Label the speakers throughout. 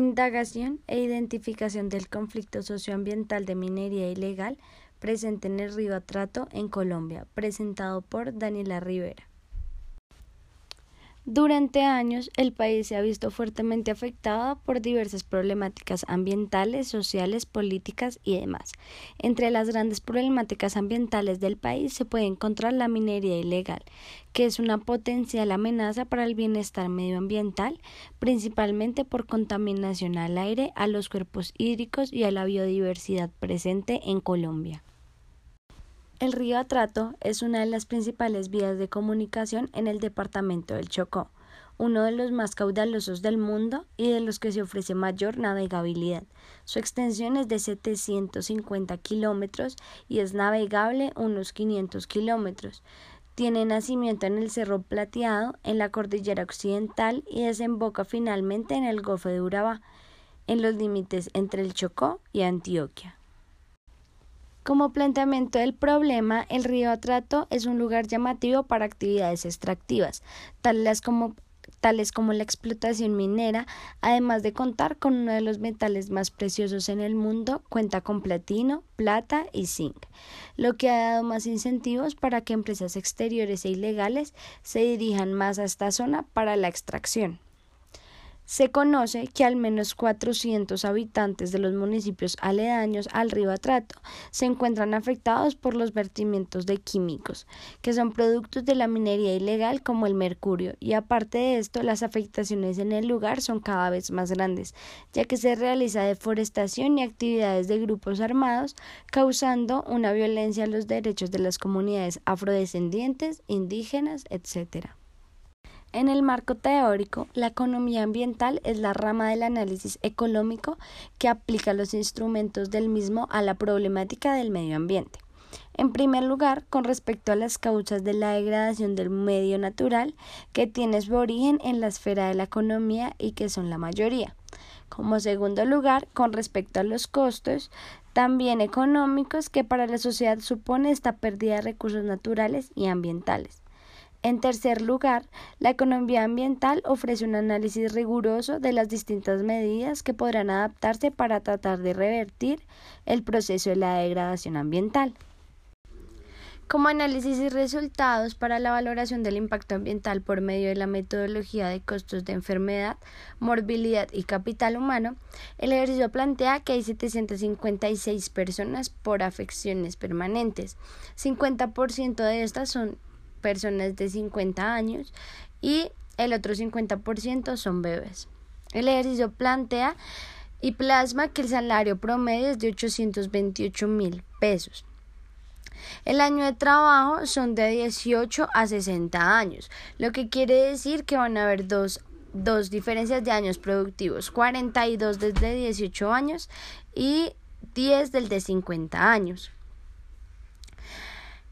Speaker 1: Indagación e identificación del conflicto socioambiental de minería ilegal presente en el río Atrato en Colombia, presentado por Daniela Rivera. Durante años, el país se ha visto fuertemente afectado por diversas problemáticas ambientales, sociales, políticas y demás. Entre las grandes problemáticas ambientales del país se puede encontrar la minería ilegal, que es una potencial amenaza para el bienestar medioambiental, principalmente por contaminación al aire, a los cuerpos hídricos y a la biodiversidad presente en Colombia. El río Atrato es una de las principales vías de comunicación en el departamento del Chocó, uno de los más caudalosos del mundo y de los que se ofrece mayor navegabilidad. Su extensión es de 750 kilómetros y es navegable unos 500 kilómetros. Tiene nacimiento en el Cerro Plateado, en la cordillera occidental y desemboca finalmente en el Golfo de Urabá, en los límites entre el Chocó y Antioquia. Como planteamiento del problema, el río Atrato es un lugar llamativo para actividades extractivas, tales como, tales como la explotación minera, además de contar con uno de los metales más preciosos en el mundo, cuenta con platino, plata y zinc, lo que ha dado más incentivos para que empresas exteriores e ilegales se dirijan más a esta zona para la extracción. Se conoce que al menos 400 habitantes de los municipios aledaños al río Atrato se encuentran afectados por los vertimientos de químicos, que son productos de la minería ilegal como el mercurio, y aparte de esto, las afectaciones en el lugar son cada vez más grandes, ya que se realiza deforestación y actividades de grupos armados, causando una violencia a los derechos de las comunidades afrodescendientes, indígenas, etc. En el marco teórico, la economía ambiental es la rama del análisis económico que aplica los instrumentos del mismo a la problemática del medio ambiente. En primer lugar, con respecto a las causas de la degradación del medio natural, que tiene su origen en la esfera de la economía y que son la mayoría. Como segundo lugar, con respecto a los costos, también económicos que para la sociedad supone esta pérdida de recursos naturales y ambientales. En tercer lugar, la economía ambiental ofrece un análisis riguroso de las distintas medidas que podrán adaptarse para tratar de revertir el proceso de la degradación ambiental. Como análisis y resultados para la valoración del impacto ambiental por medio de la metodología de costos de enfermedad, morbilidad y capital humano, el ejercicio plantea que hay 756 personas por afecciones permanentes. 50% de estas son personas de 50 años y el otro 50% son bebés. El ejercicio plantea y plasma que el salario promedio es de 828 mil pesos. El año de trabajo son de 18 a 60 años, lo que quiere decir que van a haber dos, diferencias de años productivos, 42 desde 18 años y 10 del de 50 años.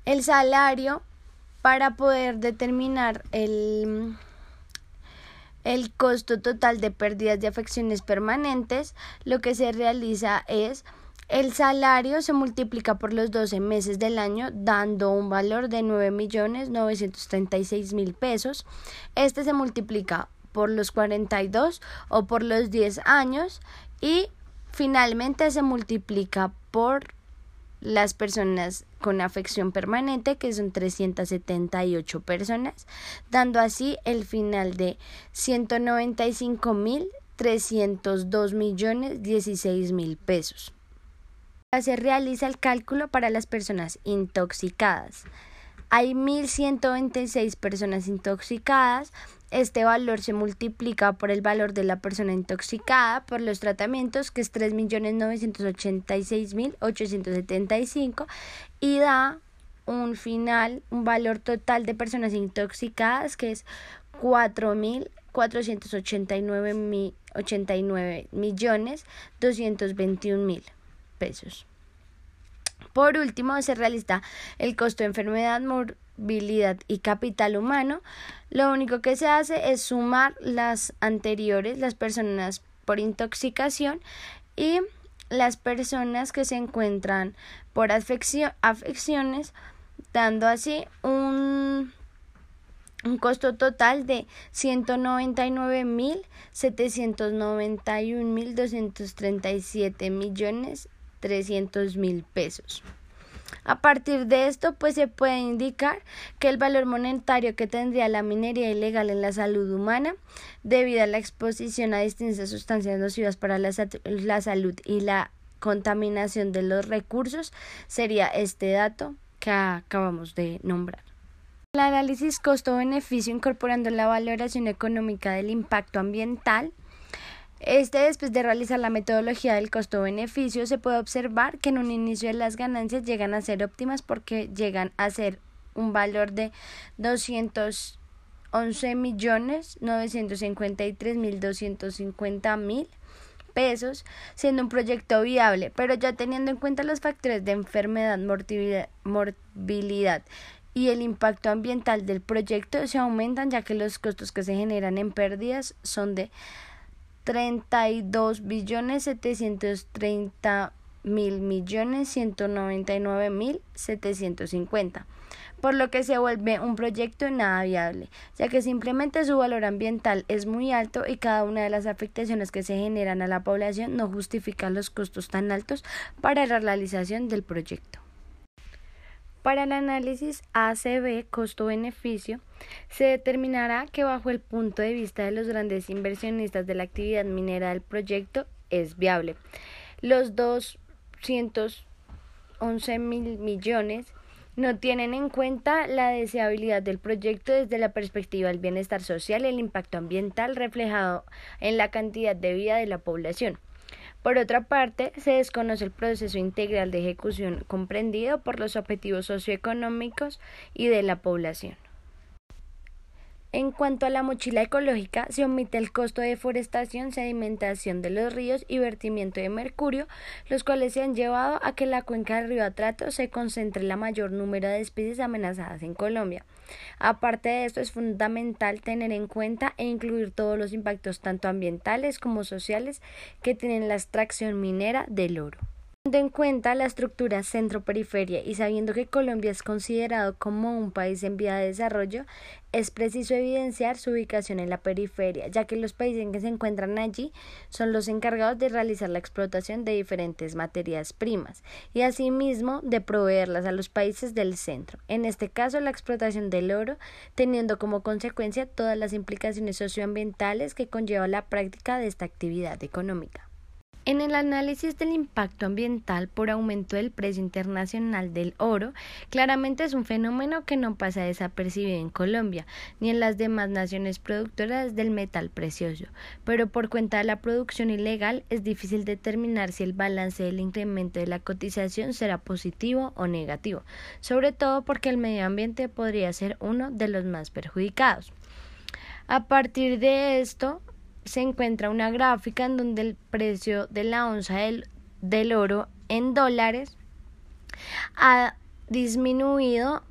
Speaker 1: El salario para poder determinar el, el costo total de pérdidas de afecciones permanentes, lo que se realiza es el salario se multiplica por los 12 meses del año, dando un valor de 9.936.000 pesos. Este se multiplica por los 42 o por los 10 años y finalmente se multiplica por las personas con afección permanente, que son 378 personas, dando así el final de 195 mil 302 millones 16 mil pesos. Se realiza el cálculo para las personas intoxicadas. Hay 1.126 personas intoxicadas, este valor se multiplica por el valor de la persona intoxicada por los tratamientos, que es 3.986.875 y da un final, un valor total de personas intoxicadas que es 4.489 millones 221 mil pesos. Por último, se realiza el costo de enfermedad, movilidad y capital humano. Lo único que se hace es sumar las anteriores, las personas por intoxicación y las personas que se encuentran por afecciones, dando así un, un costo total de 199.791.237 millones 300 mil pesos. A partir de esto, pues se puede indicar que el valor monetario que tendría la minería ilegal en la salud humana, debido a la exposición a distintas sustancias nocivas para la, la salud y la contaminación de los recursos, sería este dato que acabamos de nombrar. El análisis costo-beneficio incorporando la valoración económica del impacto ambiental. Este, después de realizar la metodología del costo-beneficio, se puede observar que en un inicio las ganancias llegan a ser óptimas porque llegan a ser un valor de 211 millones 953 mil 250 mil pesos, siendo un proyecto viable, pero ya teniendo en cuenta los factores de enfermedad, morbilidad y el impacto ambiental del proyecto se aumentan ya que los costos que se generan en pérdidas son de 32 billones 730 mil millones 199 mil 750 por lo que se vuelve un proyecto nada viable, ya que simplemente su valor ambiental es muy alto y cada una de las afectaciones que se generan a la población no justifica los costos tan altos para la realización del proyecto. Para el análisis ACB costo-beneficio, se determinará que bajo el punto de vista de los grandes inversionistas de la actividad minera del proyecto es viable. Los 211 mil millones no tienen en cuenta la deseabilidad del proyecto desde la perspectiva del bienestar social y el impacto ambiental reflejado en la cantidad de vida de la población. Por otra parte, se desconoce el proceso integral de ejecución comprendido por los objetivos socioeconómicos y de la población. En cuanto a la mochila ecológica, se omite el costo de deforestación, sedimentación de los ríos y vertimiento de mercurio, los cuales se han llevado a que la cuenca del río Atrato se concentre la mayor número de especies amenazadas en Colombia. Aparte de esto, es fundamental tener en cuenta e incluir todos los impactos tanto ambientales como sociales que tienen la extracción minera del oro. En cuenta la estructura centro-periferia y sabiendo que Colombia es considerado como un país en vía de desarrollo, es preciso evidenciar su ubicación en la periferia, ya que los países que se encuentran allí son los encargados de realizar la explotación de diferentes materias primas y asimismo de proveerlas a los países del centro, en este caso la explotación del oro, teniendo como consecuencia todas las implicaciones socioambientales que conlleva la práctica de esta actividad económica. En el análisis del impacto ambiental por aumento del precio internacional del oro, claramente es un fenómeno que no pasa desapercibido en Colombia ni en las demás naciones productoras del metal precioso, pero por cuenta de la producción ilegal es difícil determinar si el balance del incremento de la cotización será positivo o negativo, sobre todo porque el medio ambiente podría ser uno de los más perjudicados. A partir de esto, se encuentra una gráfica en donde el precio de la onza del, oro en dólares ha disminuido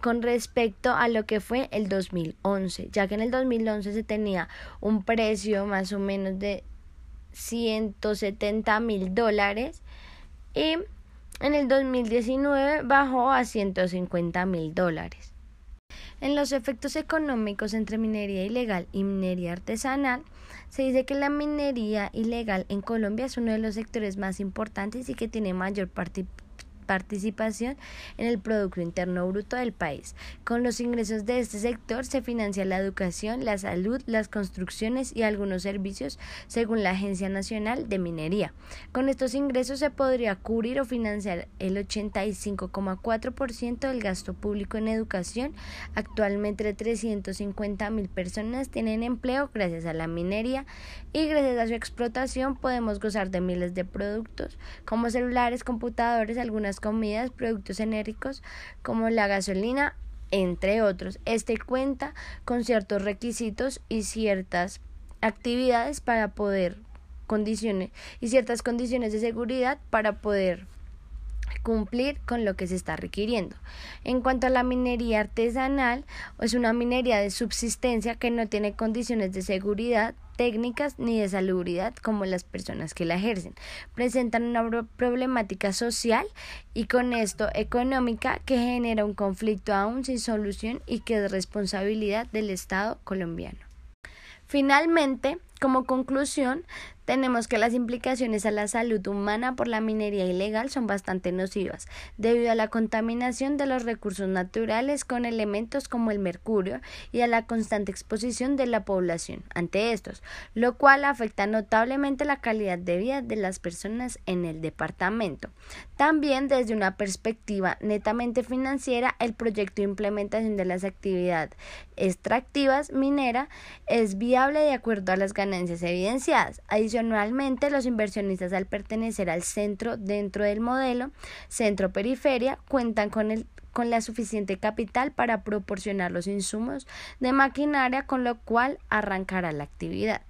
Speaker 1: con respecto a lo que fue el 2011, ya que en el 2011 se tenía un precio más o menos de 170 mil dólares y en el 2019 bajó a 150 mil dólares. En los efectos económicos entre minería ilegal y minería artesanal, se dice que la minería ilegal en Colombia es uno de los sectores más importantes y que tiene mayor participación participación en el Producto Interno Bruto del país. Con los ingresos de este sector se financia la educación, la salud, las construcciones y algunos servicios según la Agencia Nacional de Minería. Con estos ingresos se podría cubrir o financiar el 85,4% del gasto público en educación. Actualmente 350 mil personas tienen empleo gracias a la minería y gracias a su explotación podemos gozar de miles de productos como celulares, computadores, algunas comidas, productos enérgicos como la gasolina, entre otros. Este cuenta con ciertos requisitos y ciertas actividades para poder condiciones y ciertas condiciones de seguridad para poder cumplir con lo que se está requiriendo. En cuanto a la minería artesanal, es una minería de subsistencia que no tiene condiciones de seguridad técnicas ni de salubridad como las personas que la ejercen. Presentan una problemática social y con esto económica que genera un conflicto aún sin solución y que es responsabilidad del Estado colombiano. Finalmente, como conclusión, tenemos que las implicaciones a la salud humana por la minería ilegal son bastante nocivas, debido a la contaminación de los recursos naturales con elementos como el mercurio y a la constante exposición de la población ante estos, lo cual afecta notablemente la calidad de vida de las personas en el departamento. También desde una perspectiva netamente financiera, el proyecto de implementación de las actividades extractivas minera es viable de acuerdo a las evidenciadas. Adicionalmente, los inversionistas al pertenecer al centro dentro del modelo centro-periferia cuentan con el con la suficiente capital para proporcionar los insumos de maquinaria con lo cual arrancará la actividad.